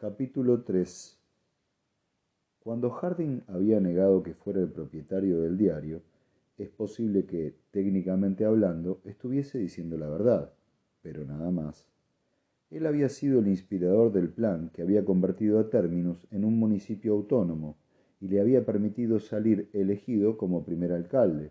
Capítulo 3 Cuando Harding había negado que fuera el propietario del diario, es posible que, técnicamente hablando, estuviese diciendo la verdad, pero nada más. Él había sido el inspirador del plan que había convertido a Terminus en un municipio autónomo y le había permitido salir elegido como primer alcalde.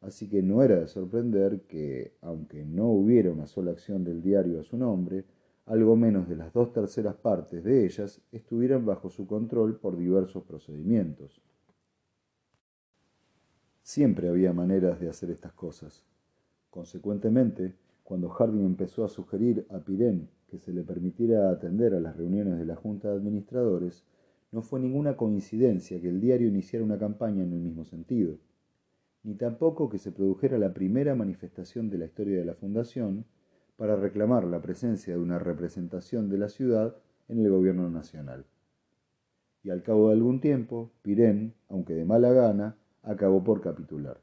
Así que no era de sorprender que, aunque no hubiera una sola acción del diario a su nombre, algo menos de las dos terceras partes de ellas estuvieran bajo su control por diversos procedimientos. Siempre había maneras de hacer estas cosas. Consecuentemente, cuando Harding empezó a sugerir a Pirén que se le permitiera atender a las reuniones de la Junta de Administradores, no fue ninguna coincidencia que el diario iniciara una campaña en el mismo sentido, ni tampoco que se produjera la primera manifestación de la historia de la Fundación para reclamar la presencia de una representación de la ciudad en el gobierno nacional. Y al cabo de algún tiempo, Pirén, aunque de mala gana, acabó por capitular.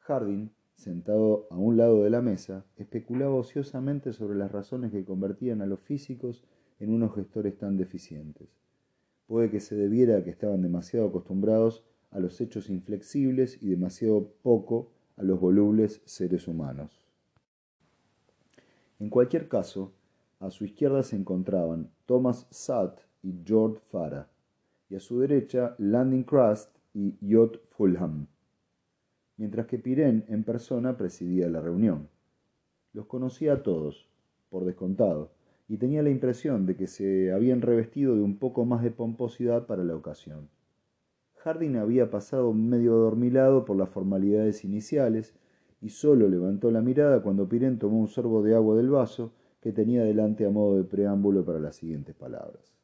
Harding sentado a un lado de la mesa, especulaba ociosamente sobre las razones que convertían a los físicos en unos gestores tan deficientes. Puede que se debiera a que estaban demasiado acostumbrados a los hechos inflexibles y demasiado poco a los volubles seres humanos. En cualquier caso, a su izquierda se encontraban Thomas Satt y George Farah, y a su derecha Landing Crust y Yot Fulham mientras que Pirén en persona presidía la reunión. Los conocía a todos, por descontado, y tenía la impresión de que se habían revestido de un poco más de pomposidad para la ocasión. Harding había pasado medio adormilado por las formalidades iniciales y solo levantó la mirada cuando Pirén tomó un sorbo de agua del vaso que tenía delante a modo de preámbulo para las siguientes palabras.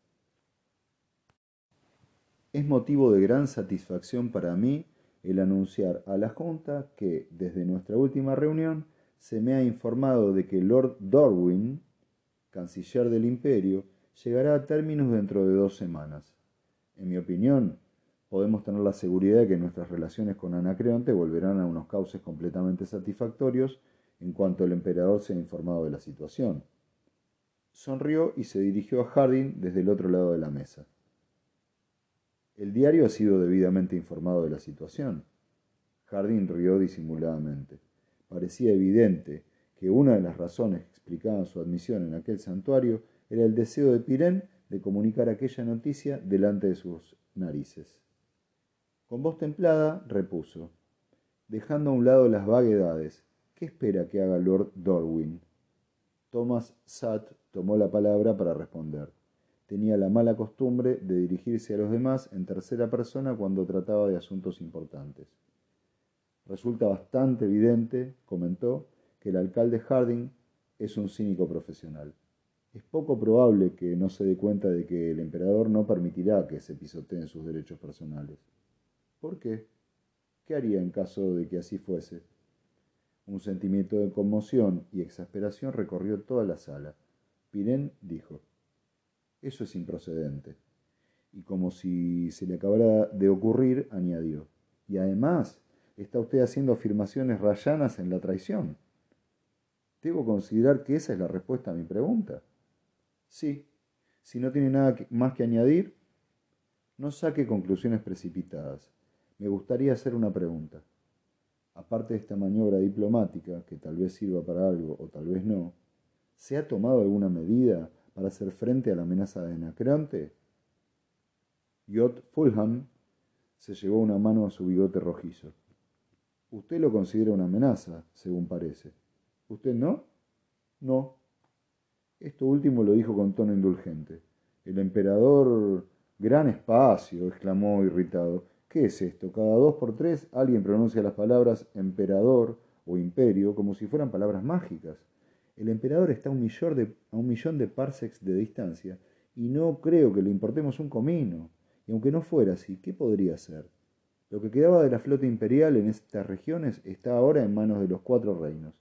Es motivo de gran satisfacción para mí el anunciar a la Junta que, desde nuestra última reunión, se me ha informado de que Lord Darwin, canciller del imperio, llegará a términos dentro de dos semanas. En mi opinión, podemos tener la seguridad de que nuestras relaciones con Anacreonte volverán a unos cauces completamente satisfactorios en cuanto el emperador sea informado de la situación. Sonrió y se dirigió a Harding desde el otro lado de la mesa. El diario ha sido debidamente informado de la situación. Jardín rió disimuladamente. Parecía evidente que una de las razones que explicaban su admisión en aquel santuario era el deseo de Pirén de comunicar aquella noticia delante de sus narices. Con voz templada repuso, dejando a un lado las vaguedades, ¿qué espera que haga Lord Dorwin? Thomas Satt tomó la palabra para responder tenía la mala costumbre de dirigirse a los demás en tercera persona cuando trataba de asuntos importantes. Resulta bastante evidente, comentó, que el alcalde Harding es un cínico profesional. Es poco probable que no se dé cuenta de que el emperador no permitirá que se pisoteen sus derechos personales. ¿Por qué? ¿Qué haría en caso de que así fuese? Un sentimiento de conmoción y exasperación recorrió toda la sala. Pirén dijo, eso es improcedente. Y como si se le acabara de ocurrir, añadió, y además está usted haciendo afirmaciones rayanas en la traición. ¿Debo considerar que esa es la respuesta a mi pregunta? Sí. Si no tiene nada más que añadir, no saque conclusiones precipitadas. Me gustaría hacer una pregunta. Aparte de esta maniobra diplomática, que tal vez sirva para algo o tal vez no, ¿se ha tomado alguna medida para hacer frente a la amenaza de Anacreonte? Yot Fulham se llevó una mano a su bigote rojizo. Usted lo considera una amenaza, según parece. ¿Usted no? No. Esto último lo dijo con tono indulgente. El emperador... Gran espacio, exclamó irritado. ¿Qué es esto? Cada dos por tres alguien pronuncia las palabras emperador o imperio como si fueran palabras mágicas. El emperador está a un, millón de, a un millón de parsecs de distancia y no creo que le importemos un comino. Y aunque no fuera así, ¿qué podría ser? Lo que quedaba de la flota imperial en estas regiones está ahora en manos de los cuatro reinos,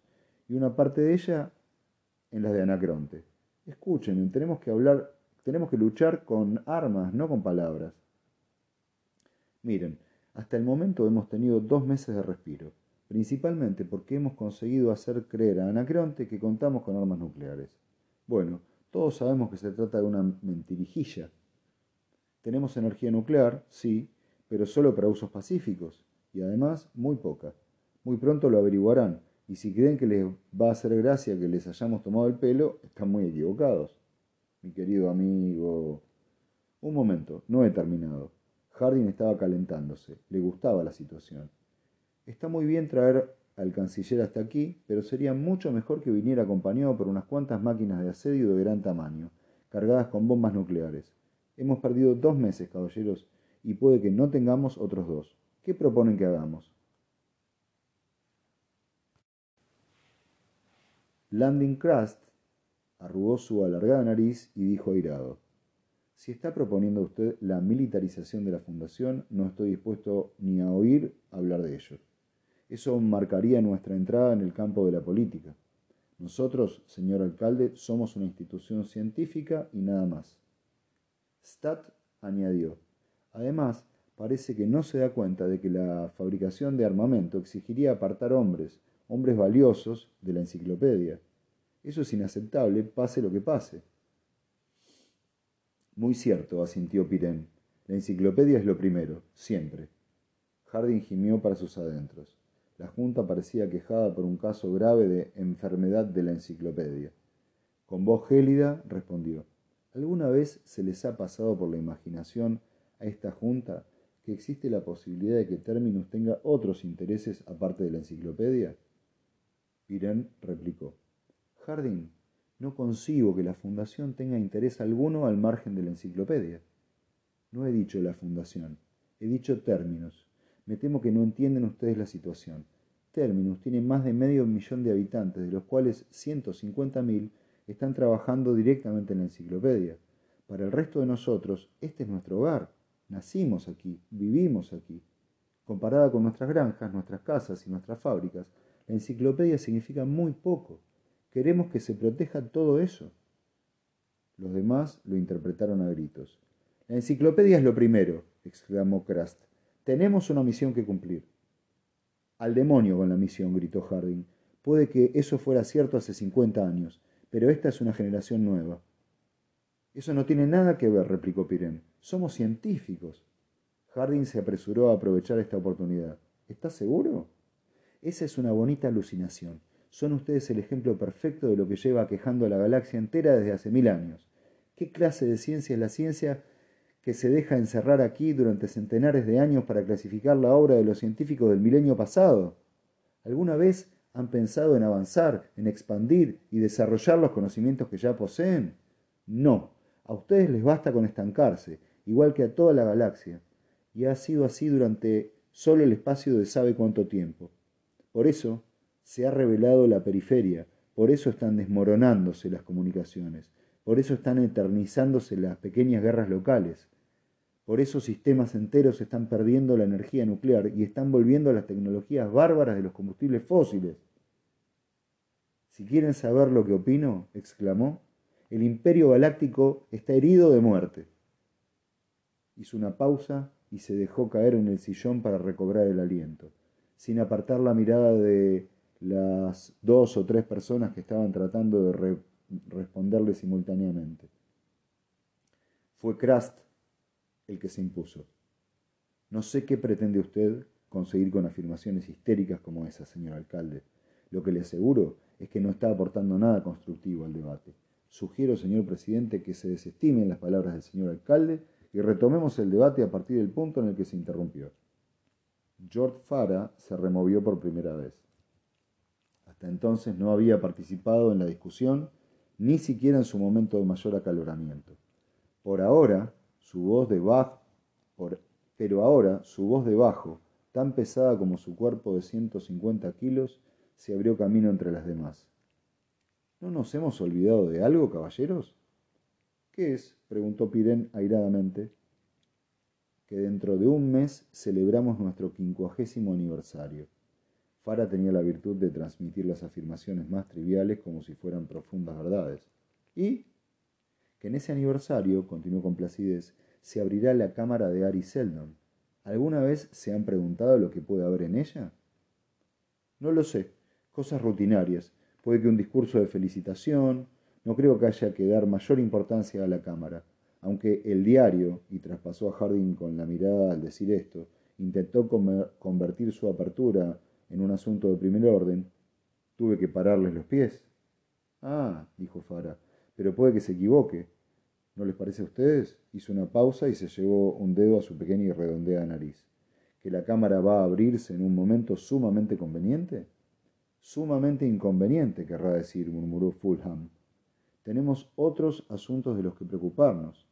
y una parte de ella en las de Anacronte. Escuchen, tenemos que hablar, tenemos que luchar con armas, no con palabras. Miren, hasta el momento hemos tenido dos meses de respiro principalmente porque hemos conseguido hacer creer a Anacreonte que contamos con armas nucleares. Bueno, Todos sabemos que se trata de una mentirijilla. Tenemos energía nuclear, sí, pero solo para usos pacíficos, y además muy poca. Muy pronto lo averiguarán, y si creen que les va a hacer gracia que les hayamos tomado el pelo, están muy equivocados. Mi querido amigo... Un momento, no he terminado. Harding estaba calentándose, le gustaba la situación. Está muy bien traer al canciller hasta aquí, pero sería mucho mejor que viniera acompañado por unas cuantas máquinas de asedio de gran tamaño, cargadas con bombas nucleares. Hemos perdido dos meses, caballeros, y puede que no tengamos otros dos. ¿Qué proponen que hagamos? Landing Crust arrugó su alargada nariz y dijo airado. Si está proponiendo usted la militarización de la fundación, no estoy dispuesto ni a oír hablar de ello. Eso marcaría nuestra entrada en el campo de la política. Nosotros, señor alcalde, somos una institución científica y nada más. Stat añadió. Además, parece que no se da cuenta de que la fabricación de armamento exigiría apartar hombres, hombres valiosos, de la enciclopedia. Eso es inaceptable, pase lo que pase. Muy cierto, asintió Pirén. La enciclopedia es lo primero, siempre. Harding gimió para sus adentros. La Junta parecía quejada por un caso grave de enfermedad de la enciclopedia. Con voz gélida respondió, ¿Alguna vez se les ha pasado por la imaginación a esta Junta que existe la posibilidad de que Terminus tenga otros intereses aparte de la enciclopedia? Pirén replicó, Harding, no concibo que la Fundación tenga interés alguno al margen de la enciclopedia. No he dicho la Fundación, he dicho términos. Me temo que no entienden ustedes la situación. Terminus tiene más de medio millón de habitantes, de los cuales 150.000 están trabajando directamente en la enciclopedia. Para el resto de nosotros, este es nuestro hogar. Nacimos aquí, vivimos aquí. Comparada con nuestras granjas, nuestras casas y nuestras fábricas, la enciclopedia significa muy poco. Queremos que se proteja todo eso. Los demás lo interpretaron a gritos. La enciclopedia es lo primero, exclamó Krast. Tenemos una misión que cumplir. Al demonio con la misión, gritó Harding. Puede que eso fuera cierto hace 50 años, pero esta es una generación nueva. Eso no tiene nada que ver, replicó Pirén. Somos científicos. Harding se apresuró a aprovechar esta oportunidad. ¿Estás seguro? Esa es una bonita alucinación. Son ustedes el ejemplo perfecto de lo que lleva quejando a la galaxia entera desde hace mil años. ¿Qué clase de ciencia es la ciencia que se deja encerrar aquí durante centenares de años para clasificar la obra de los científicos del milenio pasado? ¿Alguna vez han pensado en avanzar, en expandir y desarrollar los conocimientos que ya poseen? No, a ustedes les basta con estancarse, igual que a toda la galaxia, y ha sido así durante solo el espacio de sabe cuánto tiempo. Por eso, se ha revelado la periferia, por eso están desmoronándose las comunicaciones, por eso están eternizándose las pequeñas guerras locales, por eso sistemas enteros están perdiendo la energía nuclear y están volviendo a las tecnologías bárbaras de los combustibles fósiles. Si quieren saber lo que opino, exclamó, el imperio galáctico está herido de muerte. Hizo una pausa y se dejó caer en el sillón para recobrar el aliento, sin apartar la mirada de las dos o tres personas que estaban tratando de responderle simultáneamente. Fue Krast el que se impuso. No sé qué pretende usted conseguir con afirmaciones histéricas como esa, señor alcalde. Lo que le aseguro es que no está aportando nada constructivo al debate. Sugiero, señor presidente, que se desestimen las palabras del señor alcalde y retomemos el debate a partir del punto en el que se interrumpió. George Farah se removió por primera vez. Hasta entonces no había participado en la discusión, ni siquiera en su momento de mayor acaloramiento. Por ahora, su voz de bajo, pero ahora su voz de bajo, tan pesada como su cuerpo de 150 kilos, se abrió camino entre las demás. ¿No nos hemos olvidado de algo, caballeros? ¿Qué es? preguntó Pirén airadamente. Que dentro de un mes celebramos nuestro quincuagésimo aniversario. Fara tenía la virtud de transmitir las afirmaciones más triviales como si fueran profundas verdades. Y que en ese aniversario, continuó con placidez, se abrirá la cámara de Ari Seldon. ¿Alguna vez se han preguntado lo que puede haber en ella? No lo sé. Cosas rutinarias. Puede que un discurso de felicitación, No creo que haya que dar mayor importancia a la cámara, aunque el diario, y traspasó a Harding con la mirada al decir esto, intentó convertir su apertura en un asunto de primer orden, tuve que pararles los pies. Ah, dijo Fara, pero puede que se equivoque. ¿No les parece a ustedes? Hizo una pausa y se llevó un dedo a su pequeña y redondeada nariz. ¿Que la cámara va a abrirse en un momento sumamente conveniente? Sumamente inconveniente, querrá decir, murmuró Fulham. Tenemos otros asuntos de los que preocuparnos.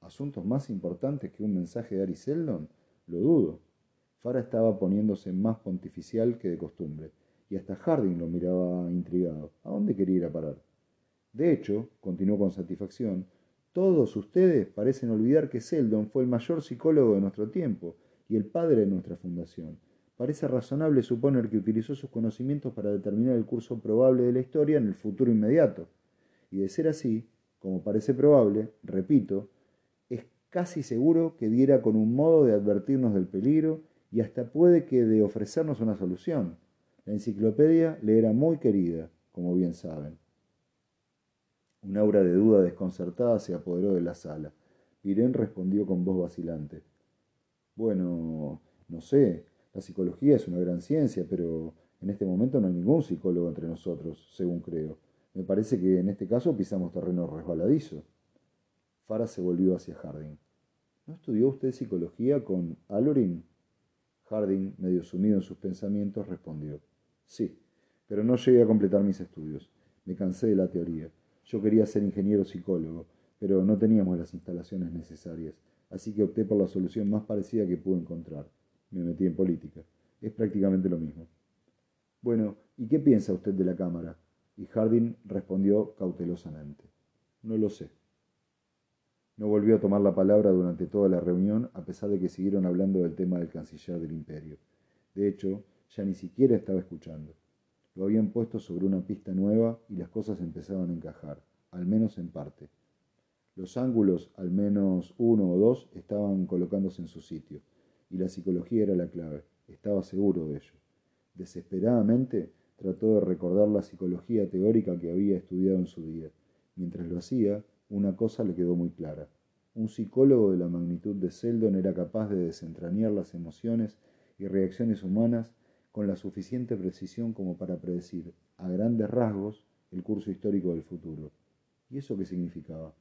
¿Asuntos más importantes que un mensaje de Ari Seldon? Lo dudo. Fara estaba poniéndose más pontificial que de costumbre, y hasta Harding lo miraba intrigado. ¿A dónde quería ir a parar? De hecho, continuó con satisfacción, todos ustedes parecen olvidar que Seldon fue el mayor psicólogo de nuestro tiempo y el padre de nuestra fundación. Parece razonable suponer que utilizó sus conocimientos para determinar el curso probable de la historia en el futuro inmediato. Y de ser así, como parece probable, repito, es casi seguro que diera con un modo de advertirnos del peligro y hasta puede que de ofrecernos una solución. La enciclopedia le era muy querida, como bien saben. Un aura de duda desconcertada se apoderó de la sala. Irene respondió con voz vacilante. Bueno, no sé, la psicología es una gran ciencia, pero en este momento no hay ningún psicólogo entre nosotros, según creo. Me parece que en este caso pisamos terreno resbaladizo. Farah se volvió hacia Harding. ¿No estudió usted psicología con Alorin? Harding, medio sumido en sus pensamientos, respondió. Sí, pero no llegué a completar mis estudios. Me cansé de la teoría. Yo quería ser ingeniero psicólogo, pero no teníamos las instalaciones necesarias, así que opté por la solución más parecida que pude encontrar. Me metí en política. Es prácticamente lo mismo. Bueno, ¿y qué piensa usted de la Cámara? Y Harding respondió cautelosamente. No lo sé. No volvió a tomar la palabra durante toda la reunión, a pesar de que siguieron hablando del tema del canciller del imperio. De hecho, ya ni siquiera estaba escuchando. Lo habían puesto sobre una pista nueva y las cosas empezaban a encajar, al menos en parte. Los ángulos, al menos uno o dos, estaban colocándose en su sitio, y la psicología era la clave, estaba seguro de ello. Desesperadamente trató de recordar la psicología teórica que había estudiado en su día. Mientras lo hacía, una cosa le quedó muy clara. Un psicólogo de la magnitud de Seldon era capaz de desentrañar las emociones y reacciones humanas con la suficiente precisión como para predecir, a grandes rasgos, el curso histórico del futuro. ¿Y eso qué significaba?